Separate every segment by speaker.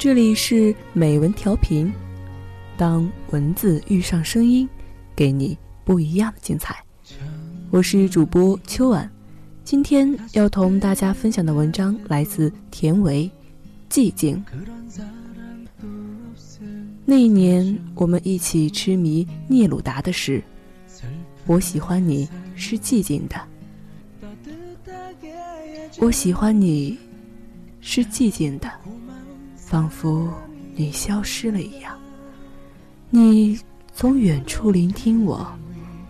Speaker 1: 这里是美文调频，当文字遇上声音，给你不一样的精彩。我是主播秋晚，今天要同大家分享的文章来自田维，《寂静》。那一年，我们一起痴迷聂鲁达的诗。我喜欢你是寂静的，我喜欢你是寂静的。仿佛你消失了一样，你从远处聆听我，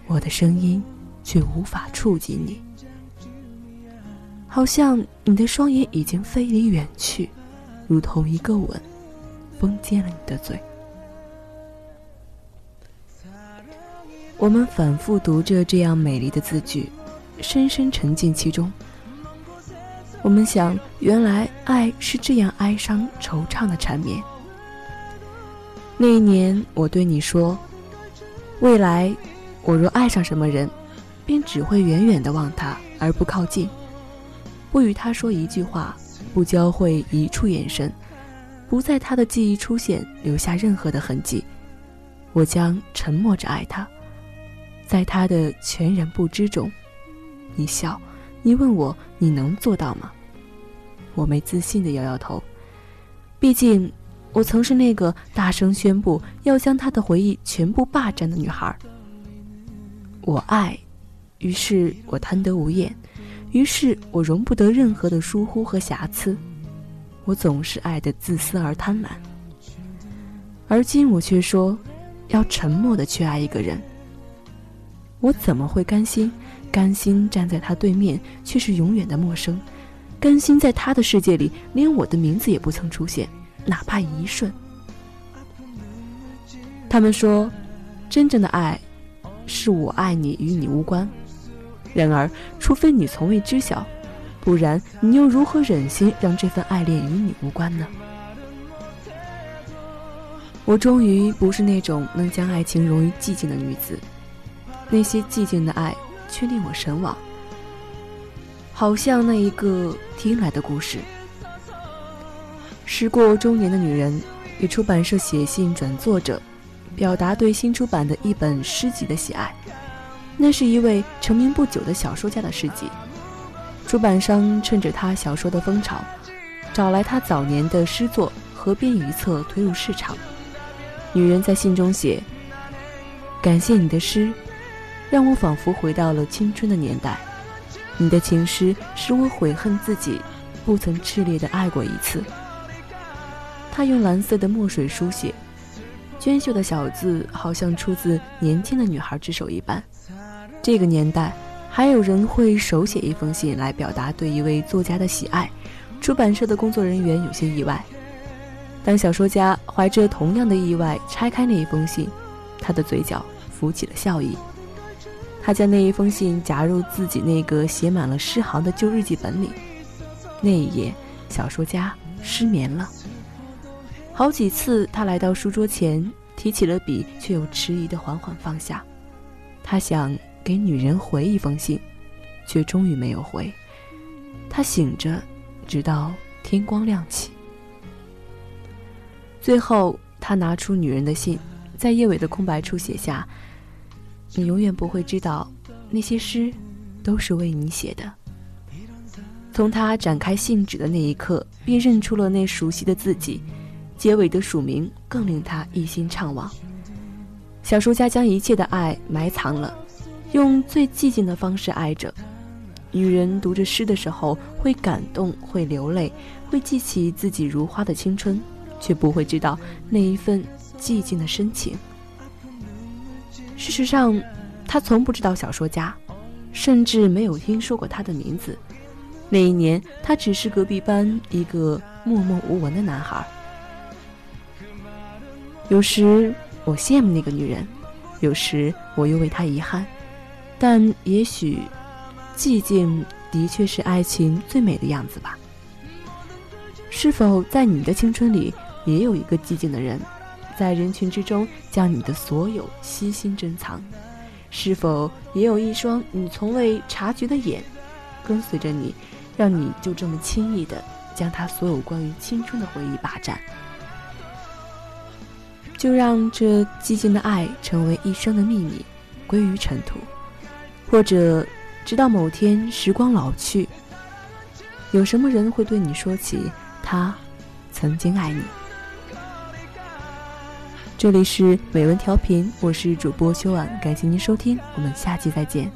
Speaker 1: 我的声音却无法触及你，好像你的双眼已经飞离远去，如同一个吻，封缄了你的嘴。我们反复读着这样美丽的字句，深深沉浸其中。我们想，原来爱是这样哀伤惆怅的缠绵。那一年，我对你说：“未来，我若爱上什么人，便只会远远的望他，而不靠近，不与他说一句话，不交汇一处眼神，不在他的记忆出现留下任何的痕迹。我将沉默着爱他，在他的全然不知中。”你笑。你问我你能做到吗？我没自信的摇摇头。毕竟，我曾是那个大声宣布要将他的回忆全部霸占的女孩。我爱，于是我贪得无厌，于是我容不得任何的疏忽和瑕疵。我总是爱的自私而贪婪。而今我却说，要沉默的去爱一个人。我怎么会甘心？甘心站在他对面，却是永远的陌生；甘心在他的世界里，连我的名字也不曾出现，哪怕一瞬。他们说，真正的爱，是我爱你与你无关。然而，除非你从未知晓，不然你又如何忍心让这份爱恋与你无关呢？我终于不是那种能将爱情融于寂静的女子，那些寂静的爱。却令我神往，好像那一个听来的故事。时过中年的女人给出版社写信转作者，表达对新出版的一本诗集的喜爱。那是一位成名不久的小说家的诗集，出版商趁着他小说的风潮，找来他早年的诗作合编一册推入市场。女人在信中写：“感谢你的诗。”让我仿佛回到了青春的年代，你的情诗使我悔恨自己不曾炽烈的爱过一次。他用蓝色的墨水书写，娟秀的小字好像出自年轻的女孩之手一般。这个年代还有人会手写一封信来表达对一位作家的喜爱，出版社的工作人员有些意外。当小说家怀着同样的意外拆开那一封信，他的嘴角浮起了笑意。他将那一封信夹入自己那个写满了诗行的旧日记本里。那一夜，小说家失眠了。好几次，他来到书桌前，提起了笔，却又迟疑的缓缓放下。他想给女人回一封信，却终于没有回。他醒着，直到天光亮起。最后，他拿出女人的信，在页尾的空白处写下。你永远不会知道，那些诗都是为你写的。从他展开信纸的那一刻，便认出了那熟悉的自己，结尾的署名更令他一心怅惘。小说家将一切的爱埋藏了，用最寂静的方式爱着。女人读着诗的时候，会感动，会流泪，会记起自己如花的青春，却不会知道那一份寂静的深情。事实上，他从不知道小说家，甚至没有听说过他的名字。那一年，他只是隔壁班一个默默无闻的男孩。有时我羡慕那个女人，有时我又为她遗憾。但也许，寂静的确是爱情最美的样子吧。是否在你的青春里，也有一个寂静的人？在人群之中，将你的所有悉心珍藏，是否也有一双你从未察觉的眼，跟随着你，让你就这么轻易的将他所有关于青春的回忆霸占？就让这寂静的爱成为一生的秘密，归于尘土；或者，直到某天时光老去，有什么人会对你说起他曾经爱你？这里是美文调频，我是主播秋婉，感谢您收听，我们下期再见。